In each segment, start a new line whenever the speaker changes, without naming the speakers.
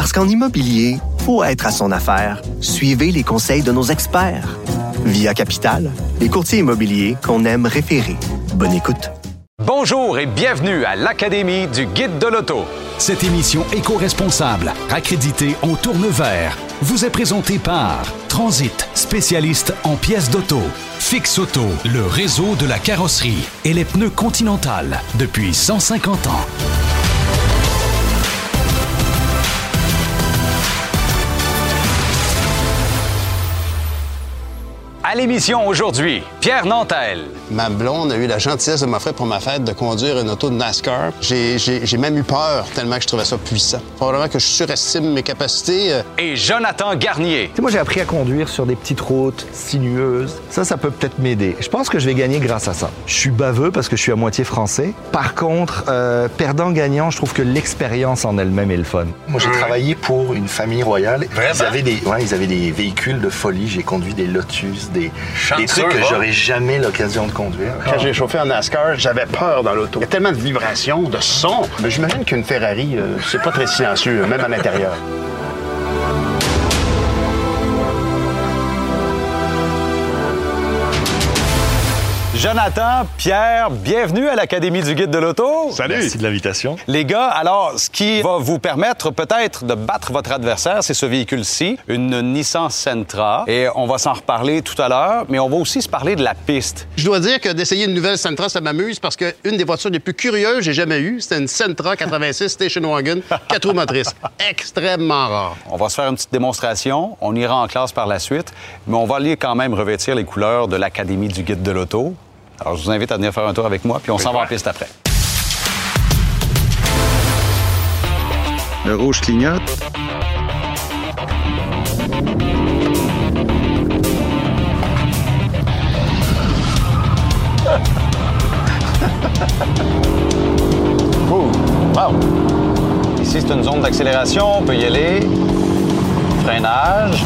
Parce qu'en immobilier, faut être à son affaire. Suivez les conseils de nos experts. Via Capital, les courtiers immobiliers qu'on aime référer. Bonne écoute.
Bonjour et bienvenue à l'Académie du Guide de l'Auto.
Cette émission éco-responsable, accréditée en tourne vert, vous est présentée par Transit, spécialiste en pièces d'auto. Fix Auto, le réseau de la carrosserie et les pneus Continental depuis 150 ans.
À l'émission aujourd'hui, Pierre Nantel.
Ma blonde a eu la gentillesse de m'offrir pour ma fête de conduire une auto de NASCAR. J'ai, j'ai- j'ai même eu peur tellement que je trouvais ça puissant. Probablement que je surestime mes capacités. euh,
Et Jonathan Garnier.
Tu sais, moi, j'ai appris à conduire sur des petites routes sinueuses. Ça, ça peut peut-être m'aider. Je pense que je vais gagner grâce à ça. Je suis baveux parce que je suis à moitié français. Par contre, euh, perdant-gagnant, je trouve que l'expérience en elle-même est le fun. Moi, j'ai travaillé pour une famille royale. Ils avaient des, ouais, ils avaient des véhicules de folie. J'ai conduit des Lotus, des, des trucs que j'aurais jamais l'occasion de conduire.
Quand j'ai chauffé en NASCAR, j'avais peur dans l'auto. Il y a tellement de vibrations, de sons. Mais j'imagine qu'une Ferrari, euh, c'est pas très silencieux, même à l'intérieur.
Jonathan, Pierre, bienvenue à l'Académie du Guide de l'Auto.
Merci de l'invitation.
Les gars, alors, ce qui va vous permettre peut-être de battre votre adversaire, c'est ce véhicule-ci, une Nissan Sentra. Et on va s'en reparler tout à l'heure, mais on va aussi se parler de la piste.
Je dois dire que d'essayer une nouvelle Sentra, ça m'amuse parce qu'une des voitures les plus curieuses que j'ai jamais eues, c'était une Sentra 86 Station Wagon, 4 roues motrices. Extrêmement rare.
On va se faire une petite démonstration. On ira en classe par la suite, mais on va aller quand même revêtir les couleurs de l'Académie du Guide de l'Auto. Alors, je vous invite à venir faire un tour avec moi, puis on s'en va en piste après.
Le rouge clignote.
Wow! Ici, c'est une zone d'accélération. On peut y aller. Freinage.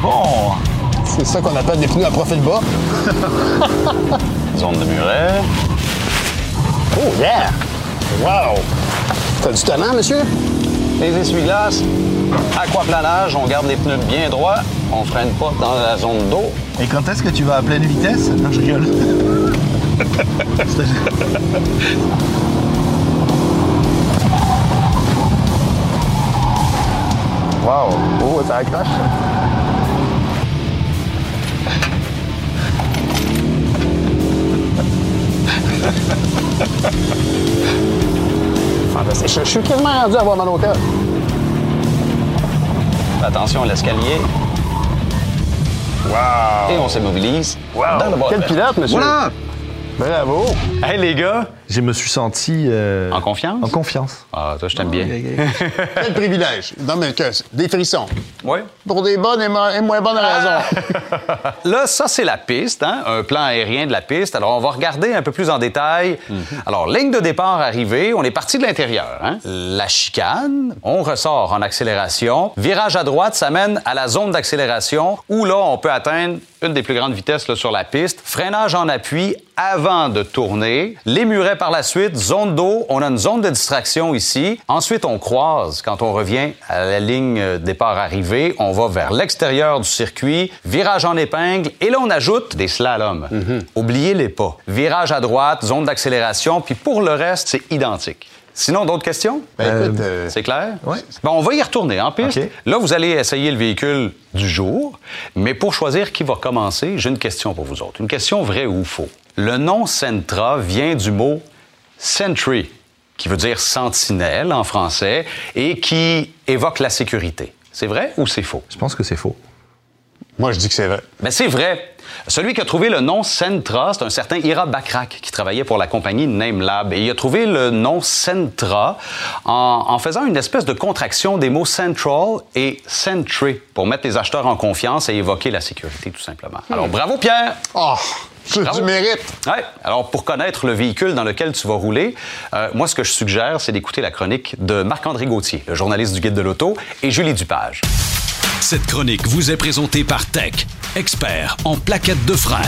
Bon.
C'est ça qu'on appelle des pneus à profil bas.
Zone de muret.
Oh, yeah! Wow! T'as du talent, monsieur?
Les essuie-glaces. Aquaplanage. On garde les pneus bien droits. On freine pas dans la zone d'eau.
Et quand est-ce que tu vas à pleine vitesse? Non, je rigole.
Wow! Oh, ça accroche. Fantastique. Je, je suis quasiment rendu à avoir mal au cœur.
Attention à l'escalier.
Wow!
Et on s'immobilise.
Wow!
Dans le.
Quel pilote, monsieur?
Voilà!
Bravo!
Hey, les gars.
Je me suis senti... euh,
En confiance?
En confiance.
Ah, toi, je t'aime bien.
Quel privilège! Non, mais que, des frissons.
Oui.
Pour des bonnes et, mo- et moins bonnes raisons.
Là, ça, c'est la piste, hein? un plan aérien de la piste. Alors, on va regarder un peu plus en détail. Alors, ligne de départ arrivée, on est parti de l'intérieur. hein? La chicane, on ressort en accélération. Virage à droite, ça mène à la zone d'accélération où là, on peut atteindre une des plus grandes vitesses là, sur la piste. Freinage en appui avant de tourner. Les murets par la suite, zone d'eau, on a une zone de distraction ici. Ensuite, on croise quand on revient à la ligne euh, départ-arrivée. On va vers l'extérieur du circuit, virage en épingle, et là, on ajoute des slaloms. Oubliez les pas. Virage à droite, zone d'accélération, puis pour le reste, c'est identique. Sinon, d'autres questions?
Ben, écoute, euh,
C'est clair?
Ouais.
Bon, on va y retourner en piste.
OK.
Là, vous allez essayer le véhicule du jour. Mais pour choisir qui va commencer, j'ai une question pour vous autres. Une question vraie ou faux? Le nom Sentra vient du mot sentry, qui veut dire sentinelle en français, et qui évoque la sécurité. C'est vrai ou c'est faux?
Je pense que c'est faux.
Moi, je dis que c'est vrai.
Ben, c'est vrai.
Celui qui a trouvé le nom Sentra, c'est un certain Ira Bakrak qui travaillait pour la compagnie NameLab. Et il a trouvé le nom Sentra en, en faisant une espèce de contraction des mots Central et Sentry pour mettre les acheteurs en confiance et évoquer la sécurité, tout simplement. Alors, bravo, Pierre!
Oh, c'est du mérite.
Ouais. Alors, pour connaître le véhicule dans lequel tu vas rouler, euh, moi, ce que je suggère, c'est d'écouter la chronique de Marc-André Gauthier, le journaliste du Guide de l'Auto, et Julie Dupage.
Cette chronique vous est présentée par Tech, expert en plaquettes de frein.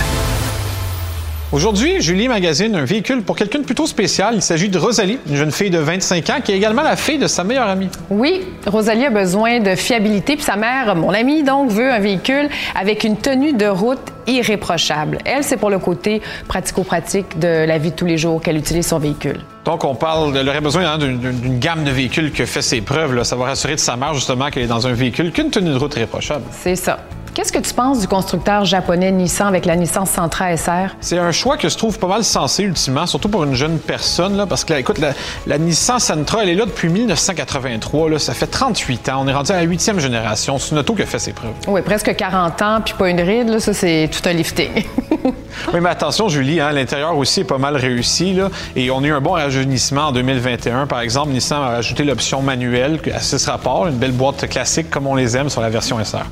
Aujourd'hui, Julie magazine un véhicule pour quelqu'un de plutôt spécial. Il s'agit de Rosalie, une jeune fille de 25 ans qui est également la fille de sa meilleure amie.
Oui, Rosalie a besoin de fiabilité, puis sa mère, mon amie, donc, veut un véhicule avec une tenue de route irréprochable. Elle, c'est pour le côté pratico-pratique de la vie de tous les jours qu'elle utilise son véhicule.
Donc, on parle, elle aurait besoin hein, d'une- gamme de véhicules qui fait ses preuves. Là. Ça va rassurer de sa mère, justement, qu'elle est dans un véhicule qu'une tenue de route irréprochable.
C'est ça. Qu'est-ce que tu penses du constructeur japonais Nissan avec la Nissan Sentra SR?
C'est un choix que je trouve pas mal sensé, ultimement, surtout pour une jeune personne, là, parce que, là, écoute, la, la Nissan Sentra, elle est là depuis 1983. Là, ça fait 38 ans. On est rendu à la huitième génération. C'est une auto qui a fait ses preuves.
Oui, presque 40 ans, puis pas une ride, là, ça, c'est tout un lifting.
Oui, mais attention, Julie, hein, l'intérieur aussi est pas mal réussi. Là, et on a eu un bon rajeunissement en 2021. Par exemple, Nissan a ajouté l'option manuelle à 6 rapports, une belle boîte classique comme on les aime sur la version SR.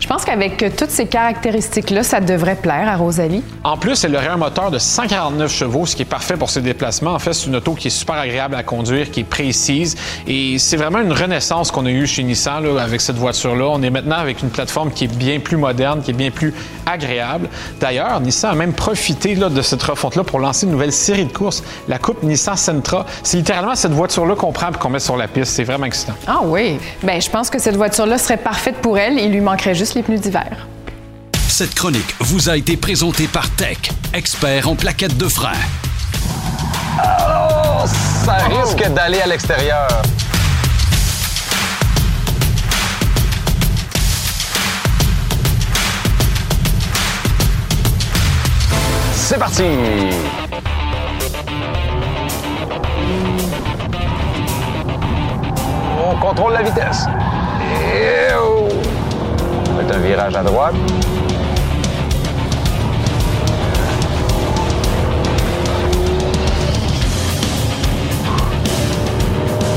Je pense qu'avec euh, toutes ces caractéristiques-là, ça devrait plaire à Rosalie.
En plus, elle aurait un moteur de 149 chevaux, ce qui est parfait pour ses déplacements. En fait, c'est une auto qui est super agréable à conduire, qui est précise. Et c'est vraiment une renaissance qu'on a eue chez Nissan là, avec cette voiture-là. On est maintenant avec une plateforme qui est bien plus moderne, qui est bien plus agréable. D'ailleurs, Nissan a même profité là, de cette refonte-là pour lancer une nouvelle série de courses, la Coupe Nissan Sentra. C'est littéralement cette voiture-là qu'on prend et qu'on met sur la piste. C'est vraiment excitant.
Ah oui. Bien, je pense que cette voiture-là serait parfaite pour elle. Il lui manquerait juste les pneus d'hiver.
Cette chronique vous a été présentée par Tech, expert en plaquettes de frein.
Ça risque d'aller à l'extérieur. C'est parti! On contrôle la vitesse. Et oh! Fait un virage à droite.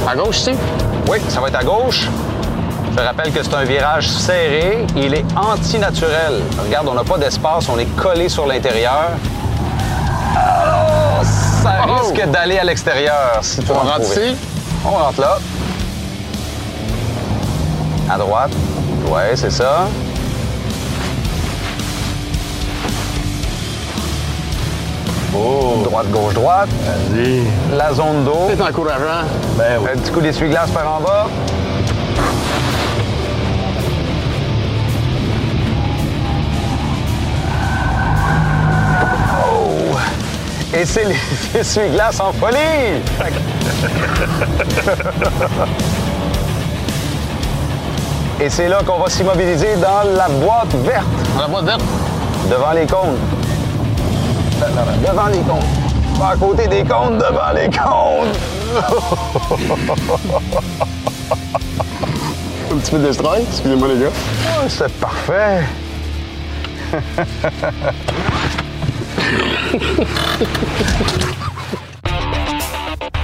À gauche, ici?
Oui, ça va être à gauche. Je rappelle que c'est un virage serré. Il est antinaturel. Regarde, on n'a pas d'espace, on est collé sur l'intérieur. Oh, ça
Oh!
risque d'aller à l'extérieur. Si
On rentre ici?
On rentre là. À droite. Ouais, c'est ça. Droite, gauche, droite. La zone d'eau.
C'est encourageant.
Un petit coup d'essuie-glace par en bas. Oh! Et c'est les essuie-glaces en folie! Et c'est là qu'on va s'immobiliser dans la boîte verte,
On la boîte verte?
devant les cônes. Devant les cônes. Pas à côté des cônes, devant les cônes.
Un petit peu de destroy. Excusez-moi, les gars.
Oh, c'est parfait.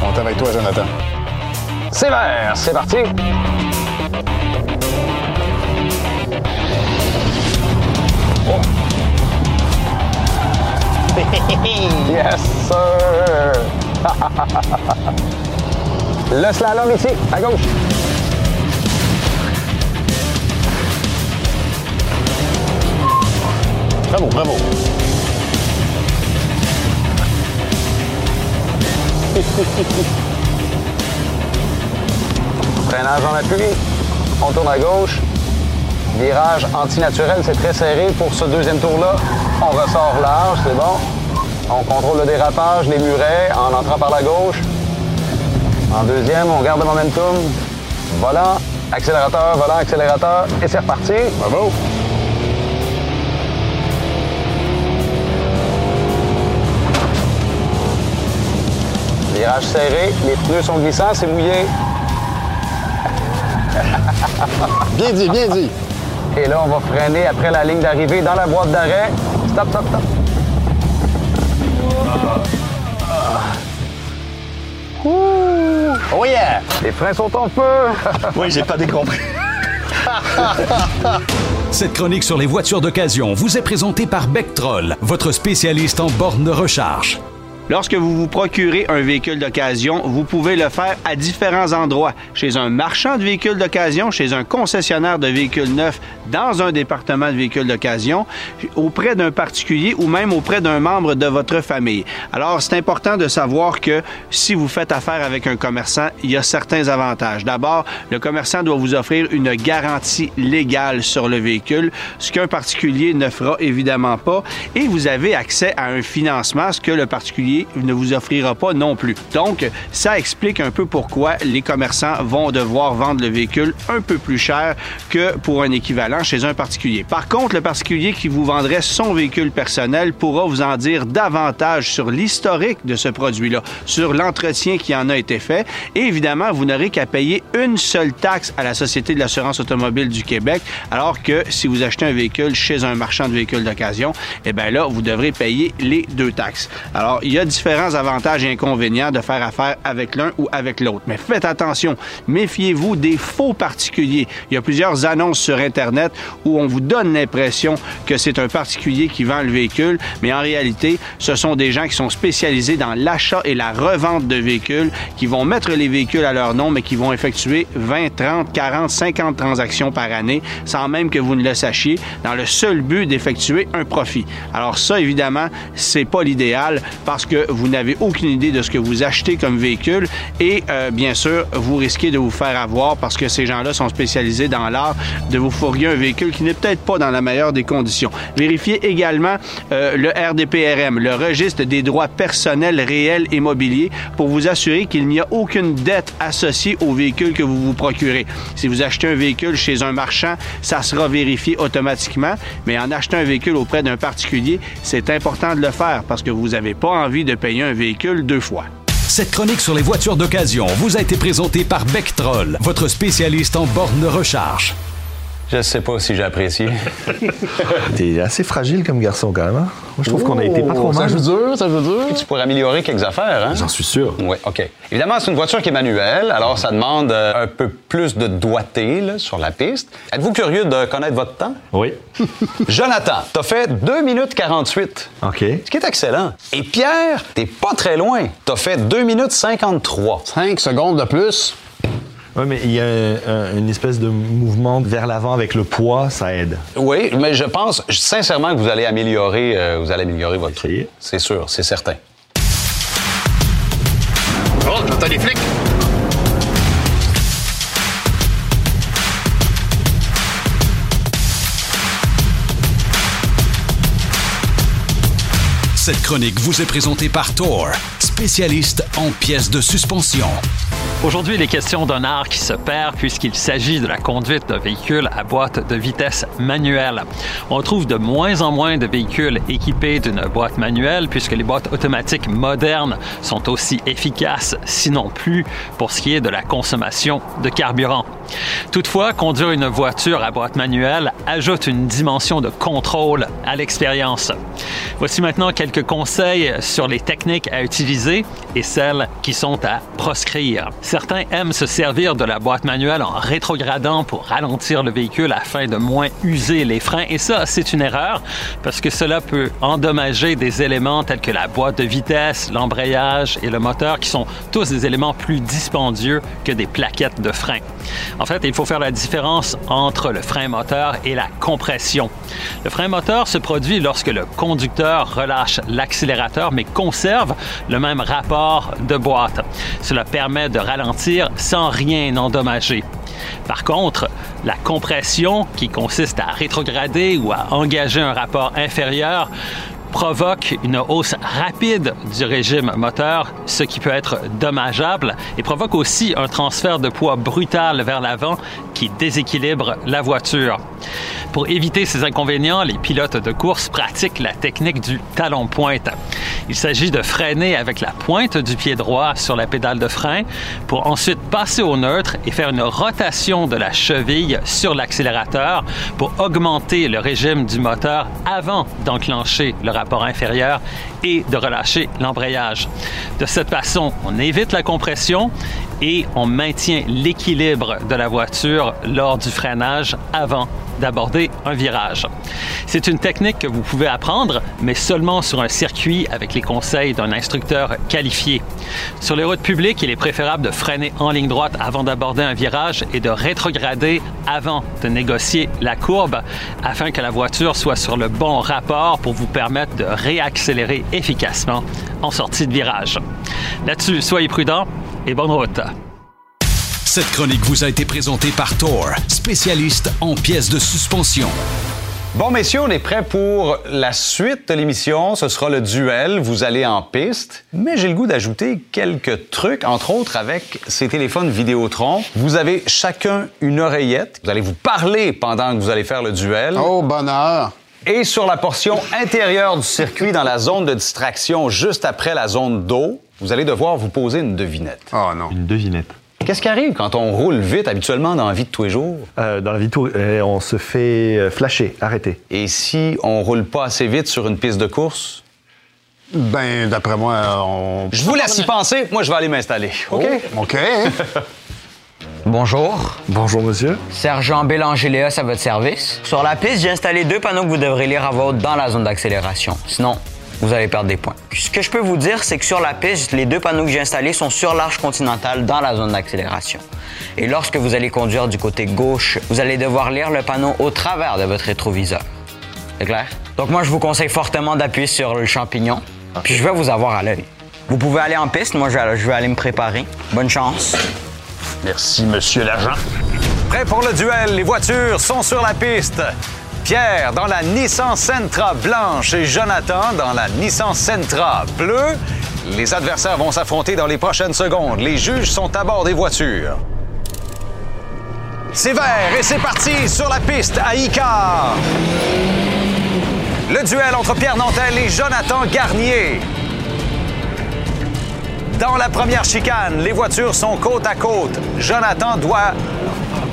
On est avec toi, Jonathan.
C'est vert, c'est parti. yes, sir. Le slalom ici, à gauche.
Bravo, bravo.
Freinage en appui. On tourne à gauche. Virage antinaturel, c'est très serré pour ce deuxième tour-là. On ressort large, c'est bon. On contrôle le dérapage, les murets en entrant par la gauche. En deuxième, on garde le momentum. Volant, accélérateur, volant, accélérateur. Et c'est reparti.
Bravo.
Virage serré, les pneus sont glissants, c'est mouillé.
Bien dit, bien dit.
Et là, on va freiner après la ligne d'arrivée dans la boîte d'arrêt.
Stop, stop, stop. Oh yeah! Les freins sont en feu!
Oui, j'ai pas décompris.
Cette chronique sur les voitures d'occasion vous est présentée par Bectrol, votre spécialiste en borne de recharge.
Lorsque vous vous procurez un véhicule d'occasion, vous pouvez le faire à différents endroits. Chez un marchand de véhicules d'occasion, chez un concessionnaire de véhicules neufs, dans un département de véhicules d'occasion, auprès d'un particulier ou même auprès d'un membre de votre famille. Alors, c'est important de savoir que si vous faites affaire avec un commerçant, il y a certains avantages. D'abord, le commerçant doit vous offrir une garantie légale sur le véhicule, ce qu'un particulier ne fera évidemment pas. Et vous avez accès à un financement, ce que le particulier ne vous offrira pas non plus. Donc, ça explique un peu pourquoi les commerçants vont devoir vendre le véhicule un peu plus cher que pour un équivalent chez un particulier. Par contre, le particulier qui vous vendrait son véhicule personnel pourra vous en dire davantage sur l'historique de ce produit-là, sur l'entretien qui en a été fait. Et évidemment, vous n'aurez qu'à payer une seule taxe à la Société de l'assurance automobile du Québec, alors que si vous achetez un véhicule chez un marchand de véhicules d'occasion, eh bien là, vous devrez payer les deux taxes. Alors, il y a différents avantages et inconvénients de faire affaire avec l'un ou avec l'autre. Mais faites attention, méfiez-vous des faux particuliers. Il y a plusieurs annonces sur Internet où on vous donne l'impression que c'est un particulier qui vend le véhicule, mais en réalité, ce sont des gens qui sont spécialisés dans l'achat et la revente de véhicules, qui vont mettre les véhicules à leur nom, mais qui vont effectuer 20, 30, 40, 50 transactions par année, sans même que vous ne le sachiez, dans le seul but d'effectuer un profit. Alors ça, évidemment, c'est pas l'idéal parce que vous n'avez aucune idée de ce que vous achetez comme véhicule et euh, bien sûr, vous risquez de vous faire avoir parce que ces gens-là sont spécialisés dans l'art de vous fourguer un véhicule qui n'est peut-être pas dans la meilleure des conditions. Vérifiez également euh, le RDPRM, le registre des droits personnels réels et pour vous assurer qu'il n'y a aucune dette associée au véhicule que vous vous procurez. Si vous achetez un véhicule chez un marchand, ça sera vérifié automatiquement, mais en achetant un véhicule auprès d'un particulier, c'est important de le faire parce que vous n'avez pas envie de payer un véhicule deux fois.
Cette chronique sur les voitures d'occasion vous a été présentée par Bectrol, votre spécialiste en borne de recharge.
Je sais pas si j'ai apprécié.
T'es assez fragile comme garçon quand même. hein? Moi, je trouve qu'on a été pas trop
Ça
mal.
joue dur, ça joue dur.
Tu pourrais améliorer quelques affaires, hein?
J'en suis sûr.
Oui, OK. Évidemment, c'est une voiture qui est manuelle, alors ça demande euh, un peu plus de doigté là, sur la piste. Êtes-vous curieux de connaître votre temps?
Oui.
Jonathan, t'as fait 2 minutes 48.
OK.
Ce qui est excellent. Et Pierre, t'es pas très loin. T'as fait 2 minutes 53.
5 secondes de plus.
Oui, mais il y a un- un- une espèce de mouvement vers l'avant avec le poids, ça aide.
Oui, mais je pense sincèrement que vous allez améliorer, euh, vous allez améliorer votre. C'est sûr, c'est certain.
Oh, j'entends les flics?
Cette chronique vous est présentée par Thor, spécialiste en pièces de suspension.
Aujourd'hui, il est question d'un art qui se perd puisqu'il s'agit de la conduite d'un véhicule à boîte de vitesse manuelle. On trouve de moins en moins de véhicules équipés d'une boîte manuelle puisque les boîtes automatiques modernes sont aussi efficaces, sinon plus, pour ce qui est de la consommation de carburant. Toutefois, conduire une voiture à boîte manuelle ajoute une dimension de contrôle à l'expérience. Voici maintenant quelques conseils sur les techniques à utiliser et celles qui sont à proscrire. Certains aiment se servir de la boîte manuelle en rétrogradant pour ralentir le véhicule afin de moins user les freins. Et ça, c'est une erreur parce que cela peut endommager des éléments tels que la boîte de vitesse, l'embrayage et le moteur qui sont tous des éléments plus dispendieux que des plaquettes de frein. En fait, il faut faire la différence entre le frein moteur et la compression. Le frein moteur se produit lorsque le conducteur relâche l'accélérateur mais conserve le même rapport de boîte. Cela permet de ralentir sans rien endommager. Par contre, la compression, qui consiste à rétrograder ou à engager un rapport inférieur, provoque une hausse rapide du régime moteur, ce qui peut être dommageable, et provoque aussi un transfert de poids brutal vers l'avant qui déséquilibre la voiture. Pour éviter ces inconvénients, les pilotes de course pratiquent la technique du talon-pointe. Il s'agit de freiner avec la pointe du pied droit sur la pédale de frein pour ensuite passer au neutre et faire une rotation de la cheville sur l'accélérateur pour augmenter le régime du moteur avant d'enclencher le rapport inférieur et de relâcher l'embrayage. De cette façon, on évite la compression et on maintient l'équilibre de la voiture lors du freinage avant d'aborder un virage. C'est une technique que vous pouvez apprendre, mais seulement sur un circuit avec les conseils d'un instructeur qualifié. Sur les routes publiques, il est préférable de freiner en ligne droite avant d'aborder un virage et de rétrograder avant de négocier la courbe afin que la voiture soit sur le bon rapport pour vous permettre de réaccélérer efficacement en sortie de virage. Là-dessus, soyez prudents et bonne route.
Cette chronique vous a été présentée par Thor, spécialiste en pièces de suspension.
Bon, messieurs, on est prêts pour la suite de l'émission. Ce sera le duel. Vous allez en piste. Mais j'ai le goût d'ajouter quelques trucs, entre autres avec ces téléphones Vidéotron. Vous avez chacun une oreillette. Vous allez vous parler pendant que vous allez faire le duel.
Oh, bonheur!
Et sur la portion intérieure du circuit, dans la zone de distraction, juste après la zone d'eau, vous allez devoir vous poser une devinette.
Oh non.
Une devinette.
Qu'est-ce qui arrive quand on roule vite habituellement dans la vie de tous les jours?
Euh, dans la vie de tout, euh, on se fait euh, flasher, arrêter.
Et si on roule pas assez vite sur une piste de course?
Ben, d'après moi, on.
Je vous laisse y penser. Moi, je vais aller m'installer. OK?
Oh, OK?
Bonjour.
Bonjour, monsieur.
Sergent Bélanger Léos à votre service? Sur la piste, j'ai installé deux panneaux que vous devrez lire à voix haute dans la zone d'accélération. Sinon, vous allez perdre des points. Ce que je peux vous dire, c'est que sur la piste, les deux panneaux que j'ai installés sont sur l'arche continentale dans la zone d'accélération. Et lorsque vous allez conduire du côté gauche, vous allez devoir lire le panneau au travers de votre rétroviseur. C'est clair? Donc moi, je vous conseille fortement d'appuyer sur le champignon, puis je vais vous avoir à l'œil. Vous pouvez aller en piste, moi je vais, je vais aller me préparer. Bonne chance.
Merci, monsieur l'agent. Prêt pour le duel, les voitures sont sur la piste. Pierre dans la Nissan Sentra blanche et Jonathan dans la Nissan Sentra bleue. Les adversaires vont s'affronter dans les prochaines secondes. Les juges sont à bord des voitures. C'est vert et c'est parti sur la piste à Icar. Le duel entre Pierre Nantel et Jonathan Garnier. Dans la première chicane, les voitures sont côte à côte. Jonathan doit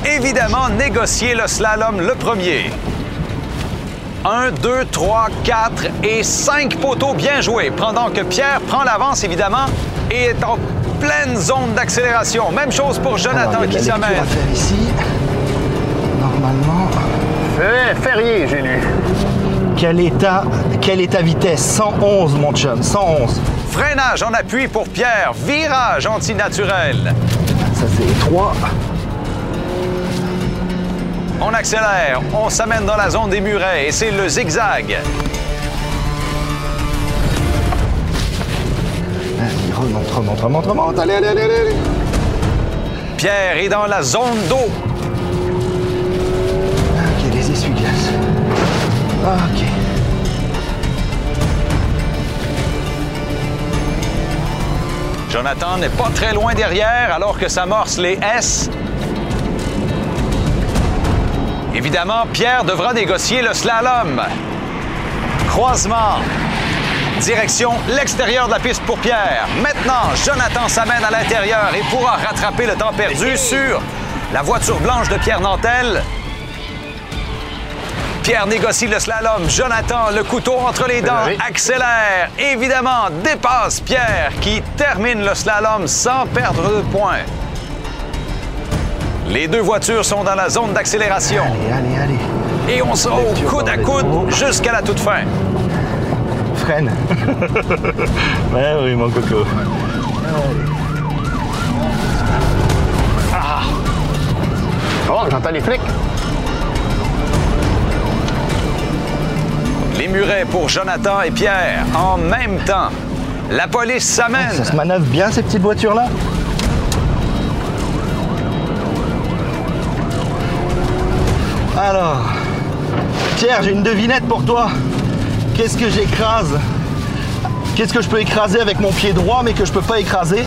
évidemment négocier le slalom le premier. 1, 2, 3, 4 et 5 poteaux bien joués, pendant que Pierre prend l'avance, évidemment, et est en pleine zone d'accélération. Même chose pour Jonathan
Alors, il y a
qui s'amène.
ici. Normalement.
Ferrier, j'ai lu.
Quel état, quel état vitesse? 111, mon chum, 111.
Freinage en appui pour Pierre. Virage antinaturel.
Ça, c'est 3.
On accélère. On s'amène dans la zone des murets et c'est le zigzag.
Allez, remonte, remonte, remonte, remonte. Allez, allez, allez, allez.
Pierre est dans la zone d'eau.
Ok, les essuie-glaces. Ok.
Jonathan n'est pas très loin derrière alors que s'amorcent les S. Évidemment, Pierre devra négocier le slalom. Croisement. Direction l'extérieur de la piste pour Pierre. Maintenant, Jonathan s'amène à l'intérieur et pourra rattraper le temps perdu sur la voiture blanche de Pierre Nantel. Pierre négocie le slalom. Jonathan, le couteau entre les dents, accélère. Évidemment, dépasse Pierre qui termine le slalom sans perdre de points. Les deux voitures sont dans la zone d'accélération.
Allez, allez, allez.
Et on sera au coude à coude jusqu'à la toute fin.
Freine. ouais, oui, mon coco.
Oh, j'entends les flics.
Les murets pour Jonathan et Pierre en même temps. La police s'amène.
Ça se manœuvre bien, ces petites voitures-là? Alors, Pierre, j'ai une devinette pour toi. Qu'est-ce que j'écrase? Qu'est-ce que je peux écraser avec mon pied droit, mais que je peux pas écraser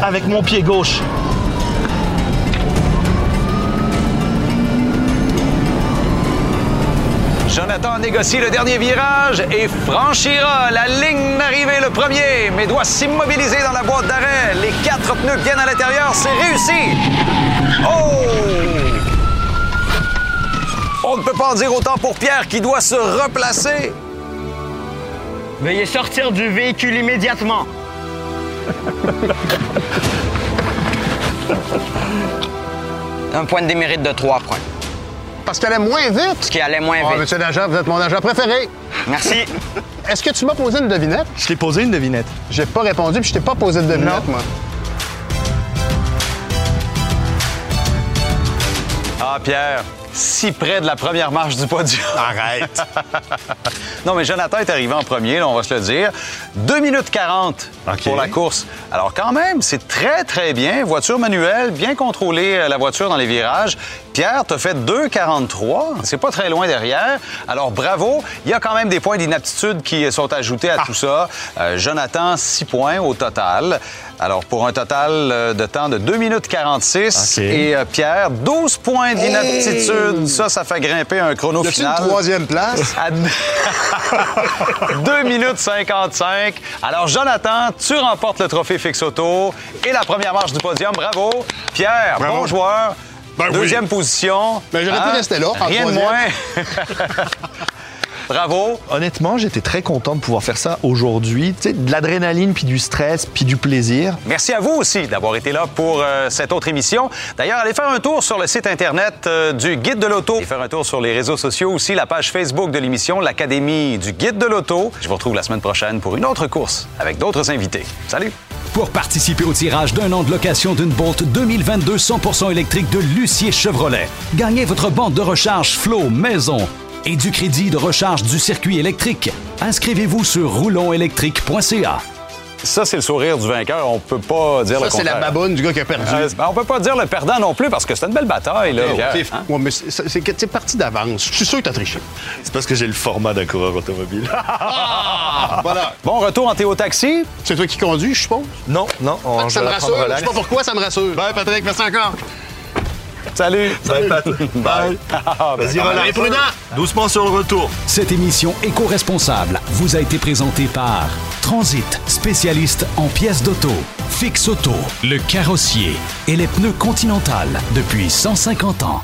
avec mon pied gauche?
Jonathan négocie le dernier virage et franchira la ligne d'arrivée le premier, mais doit s'immobiliser dans la boîte d'arrêt. Les quatre pneus viennent à l'intérieur, c'est réussi. Oh! On ne peut pas en dire autant pour Pierre qui doit se replacer.
Veuillez sortir du véhicule immédiatement. Un point de démérite de 3 points.
Parce qu'elle est moins vite.
Parce qu'elle allait moins
Ah,
vite.
monsieur l'agent, vous êtes mon agent préféré.
Merci.
Est-ce que tu m'as posé une devinette?
Je t'ai posé une devinette.
J'ai pas répondu, puis je t'ai pas posé de devinette,
Non.
moi.
Ah, Pierre, si près de la première marche du podium.
Arrête.
non, mais Jonathan est arrivé en premier, là, on va se le dire. 2 minutes 40
OK.
pour la course. Alors, quand même, c'est très, très bien. Voiture manuelle, bien contrôler euh, la voiture dans les virages. Pierre, t'as fait 2,43. C'est pas très loin derrière. Alors, bravo. Il y a quand même des points d'inaptitude qui sont ajoutés à tout ça. Euh, Jonathan, 6 points au total. Alors, pour un total euh, de temps de 2 minutes 46.
OK.
Et euh, Pierre, 12 points d'inaptitude. Ça, ça fait grimper un chrono
Y
final.
une troisième place?
À 2 minutes 55. Alors, Jonathan, tu remportes le trophée Fix Auto et la première marche du podium. Bravo. Pierre,
Bravo.
bon joueur.
Ben oui.
Deuxième position.
Ben, j'aurais pu rester là, en
Rien de moins. Bravo.
Honnêtement, j'étais très content de pouvoir faire ça aujourd'hui. Tu sais, de l'adrénaline, puis du stress, puis du plaisir.
Merci à vous aussi d'avoir été là pour euh, cette autre émission. D'ailleurs, allez faire un tour sur le site Internet euh, du Guide de l'Auto et faire un tour sur les réseaux sociaux aussi, la page Facebook de l'émission, l'Académie du Guide de l'Auto. Je vous retrouve la semaine prochaine pour une autre course avec d'autres invités. Salut!
Pour participer au tirage d'un an de location d'une Bolt 2022 100% électrique de Lucier Chevrolet, gagnez votre bande de recharge Flow Maison et du crédit de recharge du circuit électrique. Inscrivez-vous sur roulonélectrique.ca.
Ça, c'est le sourire du vainqueur. On peut pas dire
Ça,
le
c'est la baboune du gars qui a perdu.
Euh, ben, on peut pas dire le perdant non plus parce que c'était une belle bataille, là,
t'es-
Hein?
Ouais, mais c'est- parti d'avance. Je suis sûr que t'as triché.
C'est parce que j'ai le format d'un coureur automobile.
Voilà.
Bon, retour en Théo Taxi.
C'est toi qui conduis, je suppose?
non, non, on,
ça
je
me rassure. Je sais pas pourquoi ça me rassure. Bye, Patrick. Merci encore.
Salut.
Bye, Pat. Bye. Vas-y.
Allez, prudent.
Doucement sur le retour.
Cette émission éco-responsable vous a été présentée par Transit, spécialiste en pièces d'auto, Fix Auto, le carrossier et les pneus Continental depuis 150 ans.